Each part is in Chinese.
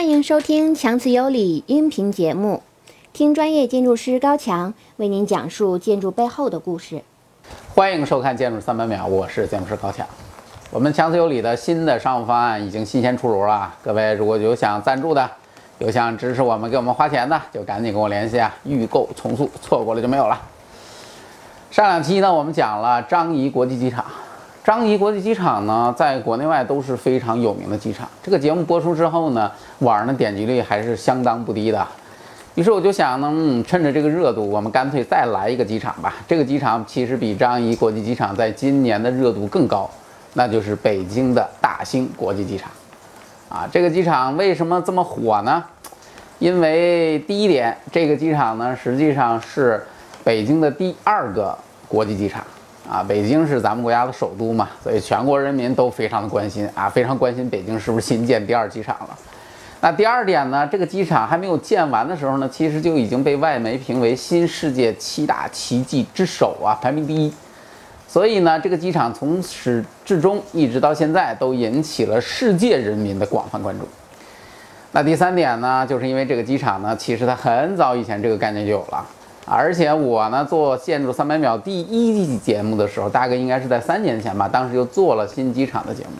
欢迎收听强词有理音频节目，听专业建筑师高强为您讲述建筑背后的故事。欢迎收看《建筑三百秒》，我是建筑师高强。我们强词有理的新的商务方案已经新鲜出炉了，各位如果有想赞助的，有想支持我们、给我们花钱的，就赶紧跟我联系啊！预购从速，错过了就没有了。上两期呢，我们讲了张仪国际机场。张仪国际机场呢，在国内外都是非常有名的机场。这个节目播出之后呢，网上的点击率还是相当不低的。于是我就想呢，嗯，趁着这个热度，我们干脆再来一个机场吧。这个机场其实比张仪国际机场在今年的热度更高，那就是北京的大兴国际机场。啊，这个机场为什么这么火呢？因为第一点，这个机场呢，实际上是北京的第二个国际机场。啊，北京是咱们国家的首都嘛，所以全国人民都非常的关心啊，非常关心北京是不是新建第二机场了。那第二点呢，这个机场还没有建完的时候呢，其实就已经被外媒评为新世界七大奇迹之首啊，排名第一。所以呢，这个机场从始至终一直到现在都引起了世界人民的广泛关注。那第三点呢，就是因为这个机场呢，其实它很早以前这个概念就有了。而且我呢做建筑三百秒第一季节目的时候，大概应该是在三年前吧，当时就做了新机场的节目。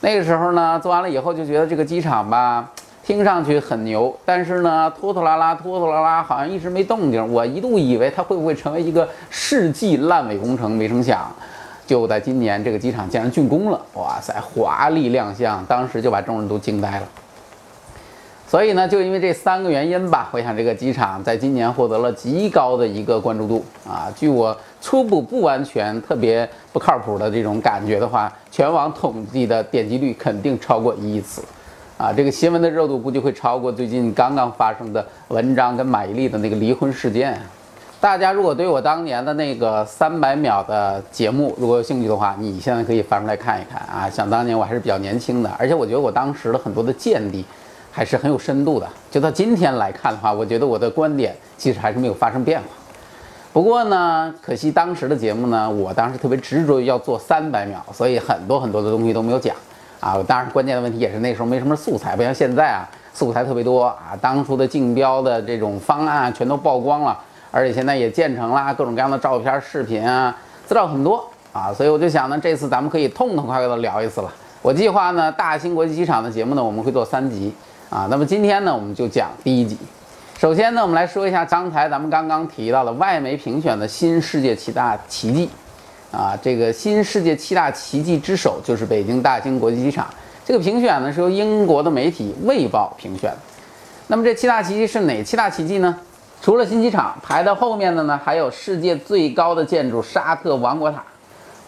那个时候呢，做完了以后就觉得这个机场吧，听上去很牛，但是呢，拖拖拉拉，拖拖拉拉，好像一直没动静。我一度以为它会不会成为一个世纪烂尾工程，没成想，就在今年这个机场竟然竣工了，哇塞，华丽亮相，当时就把众人都惊呆了。所以呢，就因为这三个原因吧，我想这个机场在今年获得了极高的一个关注度啊。据我初步不完全、特别不靠谱的这种感觉的话，全网统计的点击率肯定超过一亿次，啊，这个新闻的热度估计会超过最近刚刚发生的文章跟马伊琍的那个离婚事件。大家如果对我当年的那个三百秒的节目如果有兴趣的话，你现在可以翻出来看一看啊。想当年我还是比较年轻的，而且我觉得我当时的很多的见地。还是很有深度的。就到今天来看的话，我觉得我的观点其实还是没有发生变化。不过呢，可惜当时的节目呢，我当时特别执着于要做三百秒，所以很多很多的东西都没有讲啊。当然，关键的问题也是那时候没什么素材，不像现在啊，素材特别多啊。当初的竞标的这种方案全都曝光了，而且现在也建成了，各种各样的照片、视频啊，资料很多啊。所以我就想呢，这次咱们可以痛痛快快的聊一次了。我计划呢，大兴国际机场的节目呢，我们会做三集。啊，那么今天呢，我们就讲第一集。首先呢，我们来说一下刚才咱们刚刚提到的外媒评选的新世界七大奇迹。啊，这个新世界七大奇迹之首就是北京大兴国际机场。这个评选呢是由英国的媒体《卫报》评选。那么这七大奇迹是哪七大奇迹呢？除了新机场，排到后面的呢还有世界最高的建筑沙特王国塔。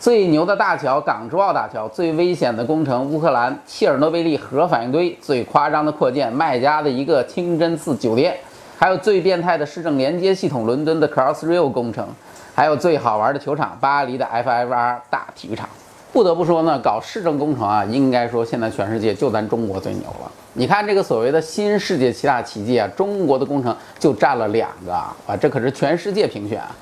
最牛的大桥港珠澳大桥，最危险的工程乌克兰切尔诺贝利核反应堆，最夸张的扩建麦加的一个清真寺酒店，还有最变态的市政连接系统伦敦的 Crossrail 工程，还有最好玩的球场巴黎的 FIVR 大体育场。不得不说呢，搞市政工程啊，应该说现在全世界就咱中国最牛了。你看这个所谓的新世界七大奇迹啊，中国的工程就占了两个啊，这可是全世界评选啊。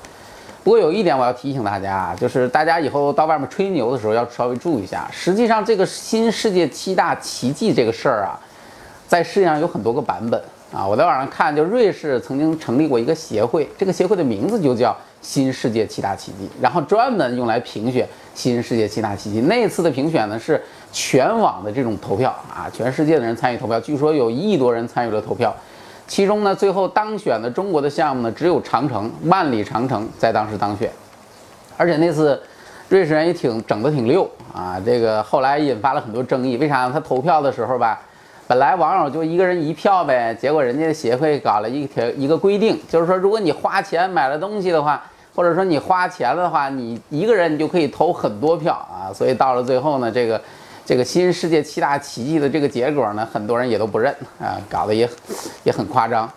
不过有一点我要提醒大家啊，就是大家以后到外面吹牛的时候要稍微注意一下。实际上，这个新世界七大奇迹这个事儿啊，在世界上有很多个版本啊。我在网上看，就瑞士曾经成立过一个协会，这个协会的名字就叫新世界七大奇迹，然后专门用来评选新世界七大奇迹。那次的评选呢是全网的这种投票啊，全世界的人参与投票，据说有一亿多人参与了投票。其中呢，最后当选的中国的项目呢，只有长城万里长城在当时当选，而且那次瑞士人也挺整得挺溜啊。这个后来引发了很多争议，为啥？他投票的时候吧，本来网友就一个人一票呗，结果人家协会搞了一条一个规定，就是说如果你花钱买了东西的话，或者说你花钱了的话，你一个人你就可以投很多票啊。所以到了最后呢，这个。这个新世界七大奇迹的这个结果呢，很多人也都不认啊，搞得也也很夸张。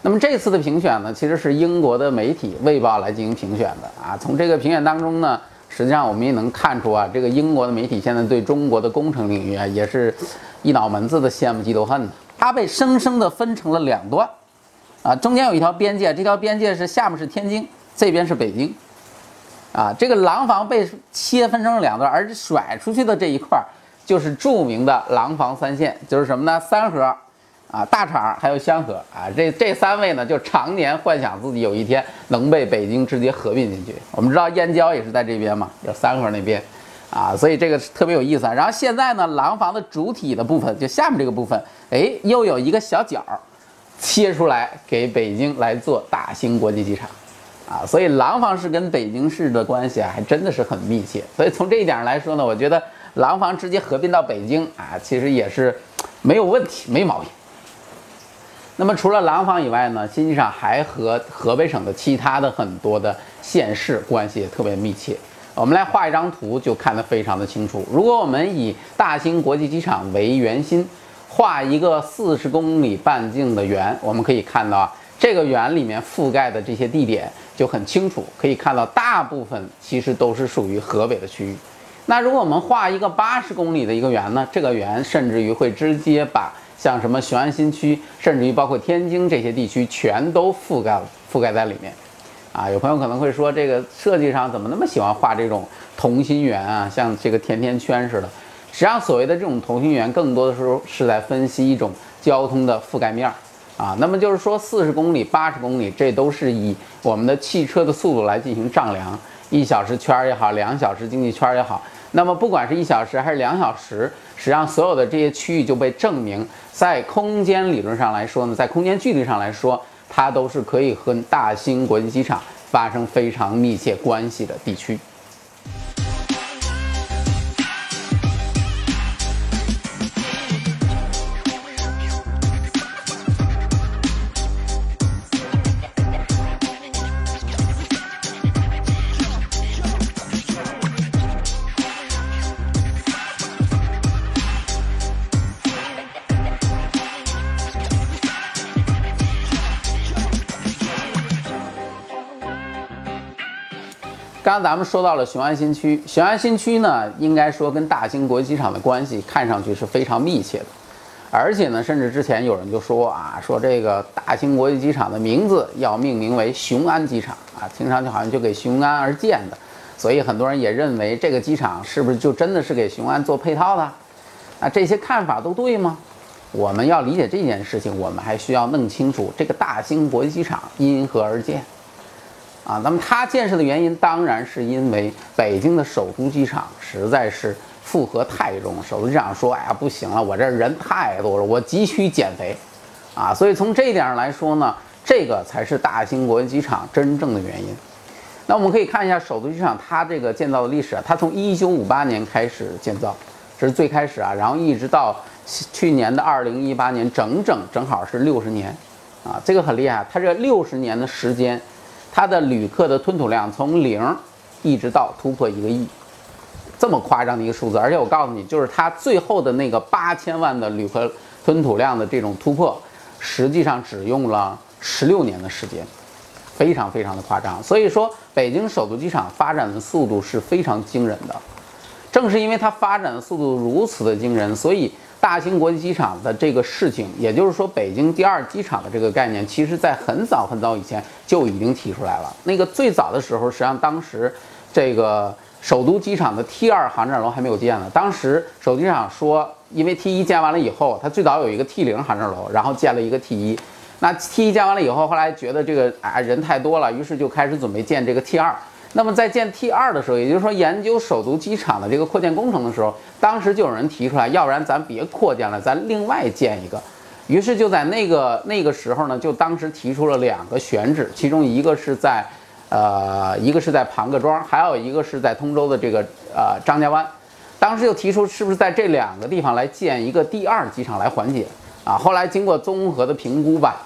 那么这次的评选呢，其实是英国的媒体《卫报》来进行评选的啊。从这个评选当中呢，实际上我们也能看出啊，这个英国的媒体现在对中国的工程领域啊，也是一脑门子的羡慕嫉妒恨的。它被生生的分成了两段啊，中间有一条边界，这条边界是下面是天津，这边是北京啊。这个廊坊被切分成了两段，而甩出去的这一块。就是著名的廊坊三线，就是什么呢？三河、啊，大厂还有香河啊，这这三位呢，就常年幻想自己有一天能被北京直接合并进去。我们知道燕郊也是在这边嘛，有三河那边，啊，所以这个特别有意思啊。然后现在呢，廊坊的主体的部分，就下面这个部分，哎，又有一个小角儿切出来给北京来做大兴国际机场，啊，所以廊坊市跟北京市的关系啊，还真的是很密切。所以从这一点上来说呢，我觉得廊坊直接合并到北京啊，其实也是没有问题，没毛病。那么除了廊坊以外呢，新机场还和河北省的其他的很多的县市关系也特别密切。我们来画一张图，就看得非常的清楚。如果我们以大兴国际机场为圆心，画一个四十公里半径的圆，我们可以看到啊，这个圆里面覆盖的这些地点就很清楚，可以看到大部分其实都是属于河北的区域。那如果我们画一个八十公里的一个圆呢，这个圆甚至于会直接把像什么雄安新区，甚至于包括天津这些地区，全都覆盖覆盖在里面。啊，有朋友可能会说，这个设计上怎么那么喜欢画这种同心圆啊，像这个甜甜圈似的。实际上，所谓的这种同心圆，更多的时候是在分析一种交通的覆盖面儿。啊，那么就是说，四十公里、八十公里，这都是以我们的汽车的速度来进行丈量，一小时圈儿也好，两小时经济圈儿也好。那么，不管是一小时还是两小时，实际上所有的这些区域就被证明，在空间理论上来说呢，在空间距离上来说，它都是可以和大兴国际机场发生非常密切关系的地区。刚咱们说到了雄安新区，雄安新区呢，应该说跟大兴国际机场的关系看上去是非常密切的，而且呢，甚至之前有人就说啊，说这个大兴国际机场的名字要命名为雄安机场啊，听上去好像就给雄安而建的，所以很多人也认为这个机场是不是就真的是给雄安做配套的？那这些看法都对吗？我们要理解这件事情，我们还需要弄清楚这个大兴国际机场因何而建。啊，那么它建设的原因当然是因为北京的首都机场实在是负荷太重。首都机场说：“哎呀，不行了，我这人太多了，我急需减肥。”啊，所以从这一点上来说呢，这个才是大兴国际机场真正的原因。那我们可以看一下首都机场它这个建造的历史啊，它从一九五八年开始建造，这是最开始啊，然后一直到去年的二零一八年，整整正好是六十年，啊，这个很厉害，它这六十年的时间。它的旅客的吞吐量从零一直到突破一个亿，这么夸张的一个数字，而且我告诉你，就是它最后的那个八千万的旅客吞吐量的这种突破，实际上只用了十六年的时间，非常非常的夸张。所以说，北京首都机场发展的速度是非常惊人的。正是因为它发展的速度如此的惊人，所以。大兴国际机场的这个事情，也就是说，北京第二机场的这个概念，其实在很早很早以前就已经提出来了。那个最早的时候，实际上当时这个首都机场的 T 二航站楼还没有建呢。当时首都机场说，因为 T 一建完了以后，它最早有一个 T 零航站楼，然后建了一个 T 一。那 T 一建完了以后，后来觉得这个啊人太多了，于是就开始准备建这个 T 二。那么在建 T 二的时候，也就是说研究首都机场的这个扩建工程的时候，当时就有人提出来，要不然咱别扩建了，咱另外建一个。于是就在那个那个时候呢，就当时提出了两个选址，其中一个是在，呃，一个是在庞各庄，还有一个是在通州的这个呃张家湾。当时就提出是不是在这两个地方来建一个第二机场来缓解啊？后来经过综合的评估吧，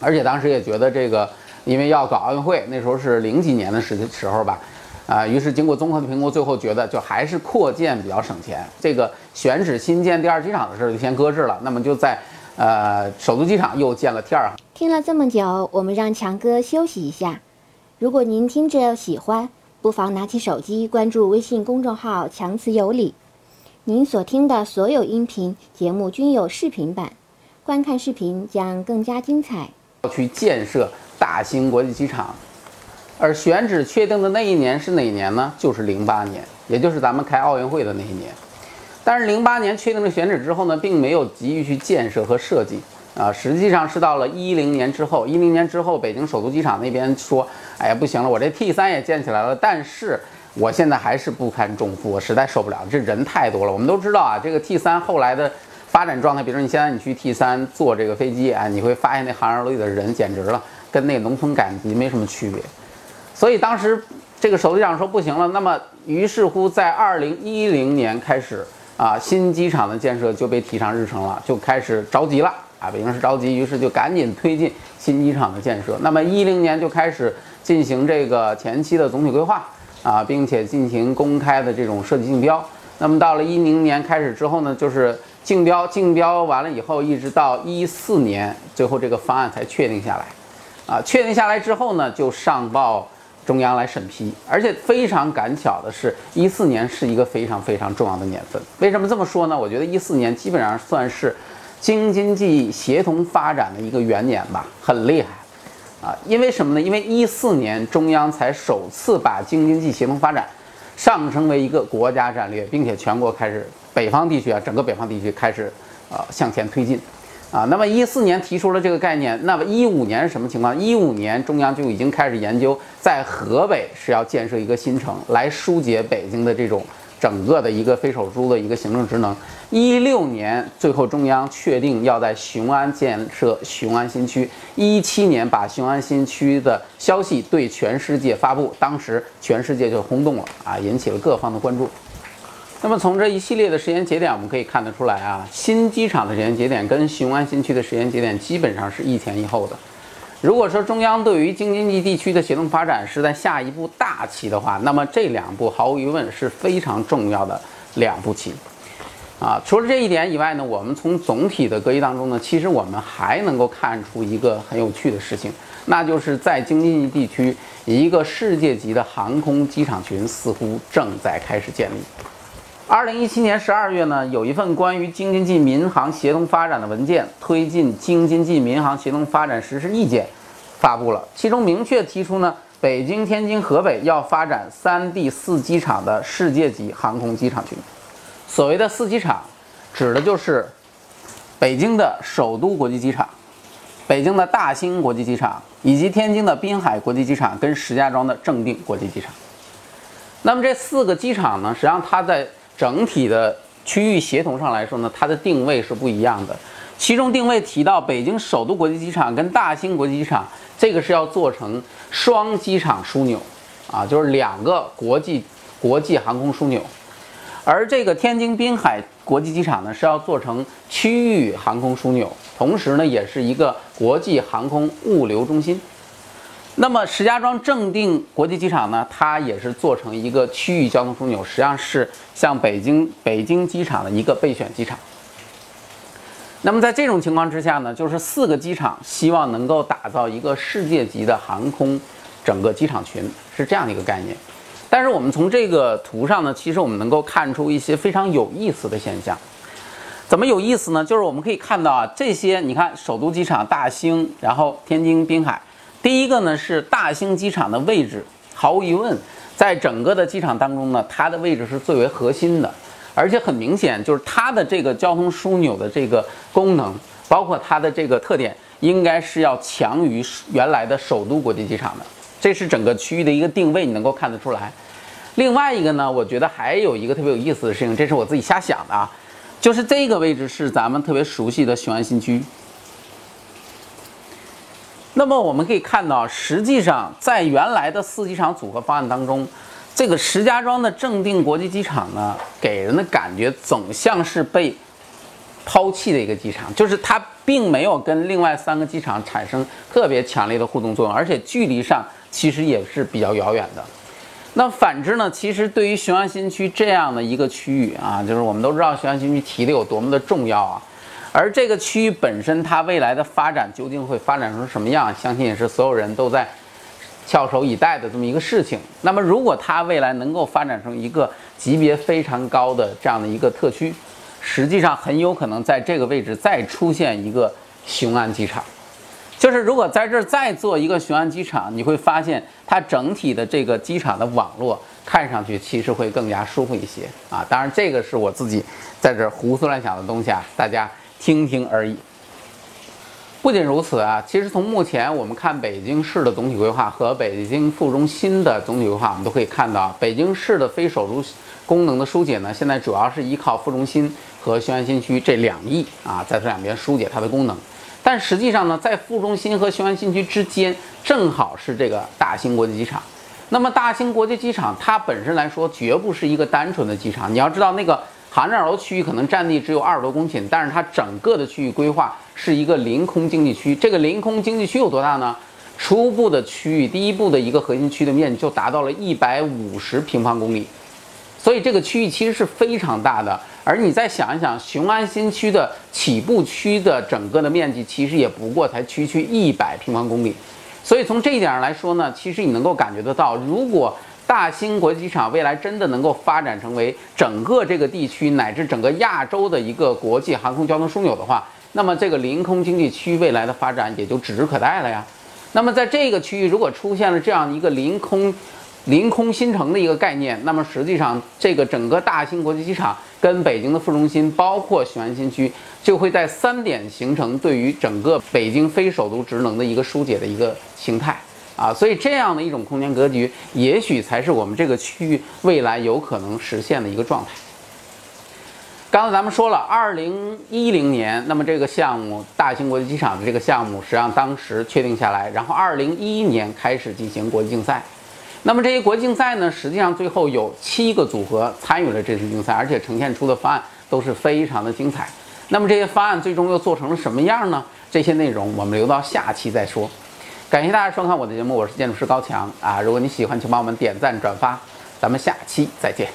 而且当时也觉得这个。因为要搞奥运会，那时候是零几年的时时候吧，啊，于是经过综合的评估，最后觉得就还是扩建比较省钱。这个选址新建第二机场的事就先搁置了。那么就在呃首都机场又建了 T 二。听了这么久，我们让强哥休息一下。如果您听着喜欢，不妨拿起手机关注微信公众号“强词有理”。您所听的所有音频节目均有视频版，观看视频将更加精彩。要去建设。大兴国际机场，而选址确定的那一年是哪年呢？就是零八年，也就是咱们开奥运会的那一年。但是零八年确定了选址之后呢，并没有急于去建设和设计，啊，实际上是到了一零年之后，一零年之后，北京首都机场那边说，哎呀，不行了，我这 T 三也建起来了，但是我现在还是不堪重负，我实在受不了，这人太多了。我们都知道啊，这个 T 三后来的发展状态，比如说你现在你去 T 三坐这个飞机啊，你会发现那航站楼里的人简直了，跟那个农村赶集没什么区别。所以当时这个首机长说不行了，那么于是乎在二零一零年开始啊，新机场的建设就被提上日程了，就开始着急了啊，北京市着急，于是就赶紧推进新机场的建设。那么一零年就开始进行这个前期的总体规划啊，并且进行公开的这种设计竞标。那么到了一零年开始之后呢，就是竞标，竞标完了以后，一直到一四年，最后这个方案才确定下来。啊，确定下来之后呢，就上报。中央来审批，而且非常赶巧的是，一四年是一个非常非常重要的年份。为什么这么说呢？我觉得一四年基本上算是京津冀协同发展的一个元年吧，很厉害啊！因为什么呢？因为一四年中央才首次把京津冀协同发展上升为一个国家战略，并且全国开始北方地区啊，整个北方地区开始呃向前推进。啊，那么一四年提出了这个概念，那么一五年是什么情况？一五年中央就已经开始研究，在河北是要建设一个新城，来疏解北京的这种整个的一个非首都的一个行政职能。一六年最后中央确定要在雄安建设雄安新区，一七年把雄安新区的消息对全世界发布，当时全世界就轰动了啊，引起了各方的关注。那么从这一系列的时间节点，我们可以看得出来啊，新机场的时间节点跟雄安新区的时间节点基本上是一前一后的。如果说中央对于京津冀地区的协同发展是在下一步大棋的话，那么这两步毫无疑问是非常重要的两步棋。啊，除了这一点以外呢，我们从总体的格局当中呢，其实我们还能够看出一个很有趣的事情，那就是在京津冀地区，一个世界级的航空机场群似乎正在开始建立。二零一七年十二月呢，有一份关于京津冀民航协同发展的文件《推进京津冀民航协同发展实施意见》发布了，其中明确提出呢，北京、天津、河北要发展三地四机场的世界级航空机场群。所谓的四机场，指的就是北京的首都国际机场、北京的大兴国际机场以及天津的滨海国际机场跟石家庄的正定国际机场。那么这四个机场呢，实际上它在整体的区域协同上来说呢，它的定位是不一样的。其中定位提到，北京首都国际机场跟大兴国际机场，这个是要做成双机场枢纽，啊，就是两个国际国际航空枢纽。而这个天津滨海国际机场呢，是要做成区域航空枢纽，同时呢，也是一个国际航空物流中心。那么石家庄正定国际机场呢，它也是做成一个区域交通枢纽，实际上是像北京北京机场的一个备选机场。那么在这种情况之下呢，就是四个机场希望能够打造一个世界级的航空整个机场群，是这样的一个概念。但是我们从这个图上呢，其实我们能够看出一些非常有意思的现象。怎么有意思呢？就是我们可以看到啊，这些你看首都机场大兴，然后天津滨海。第一个呢是大兴机场的位置，毫无疑问，在整个的机场当中呢，它的位置是最为核心的，而且很明显就是它的这个交通枢纽的这个功能，包括它的这个特点，应该是要强于原来的首都国际机场的，这是整个区域的一个定位，你能够看得出来。另外一个呢，我觉得还有一个特别有意思的事情，这是我自己瞎想的啊，就是这个位置是咱们特别熟悉的雄安新区。那么我们可以看到，实际上在原来的四机场组合方案当中，这个石家庄的正定国际机场呢，给人的感觉总像是被抛弃的一个机场，就是它并没有跟另外三个机场产生特别强烈的互动作用，而且距离上其实也是比较遥远的。那反之呢，其实对于雄安新区这样的一个区域啊，就是我们都知道雄安新区提的有多么的重要啊。而这个区域本身，它未来的发展究竟会发展成什么样？相信也是所有人都在翘首以待的这么一个事情。那么，如果它未来能够发展成一个级别非常高的这样的一个特区，实际上很有可能在这个位置再出现一个雄安机场。就是如果在这儿再做一个雄安机场，你会发现它整体的这个机场的网络看上去其实会更加舒服一些啊。当然，这个是我自己在这儿胡思乱想的东西啊，大家。听听而已。不仅如此啊，其实从目前我们看北京市的总体规划和北京副中心的总体规划，我们都可以看到，北京市的非首都功能的疏解呢，现在主要是依靠副中心和雄安新区这两翼啊，在这两边疏解它的功能。但实际上呢，在副中心和雄安新区之间，正好是这个大兴国际机场。那么大兴国际机场它本身来说，绝不是一个单纯的机场。你要知道，那个航站楼区域可能占地只有二十多公顷，但是它整个的区域规划是一个临空经济区。这个临空经济区有多大呢？初步的区域，第一步的一个核心区的面积就达到了一百五十平方公里，所以这个区域其实是非常大的。而你再想一想，雄安新区的起步区的整个的面积，其实也不过才区区一百平方公里。所以从这一点上来说呢，其实你能够感觉得到，如果大兴国际机场未来真的能够发展成为整个这个地区乃至整个亚洲的一个国际航空交通枢纽的话，那么这个临空经济区未来的发展也就指日可待了呀。那么在这个区域如果出现了这样一个临空，临空新城的一个概念，那么实际上这个整个大兴国际机场跟北京的副中心，包括雄安新区，就会在三点形成对于整个北京非首都职能的一个疏解的一个形态啊，所以这样的一种空间格局，也许才是我们这个区域未来有可能实现的一个状态。刚才咱们说了，二零一零年，那么这个项目大兴国际机场的这个项目，实际上当时确定下来，然后二零一一年开始进行国际竞赛。那么这些国际竞赛呢，实际上最后有七个组合参与了这次竞赛，而且呈现出的方案都是非常的精彩。那么这些方案最终又做成了什么样呢？这些内容我们留到下期再说。感谢大家收看我的节目，我是建筑师高强啊。如果你喜欢，请帮我们点赞转发，咱们下期再见。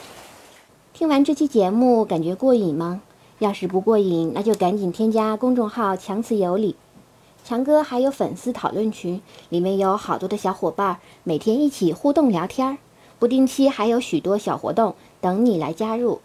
听完这期节目，感觉过瘾吗？要是不过瘾，那就赶紧添加公众号“强词有理”。强哥还有粉丝讨论群，里面有好多的小伙伴，每天一起互动聊天儿，不定期还有许多小活动等你来加入。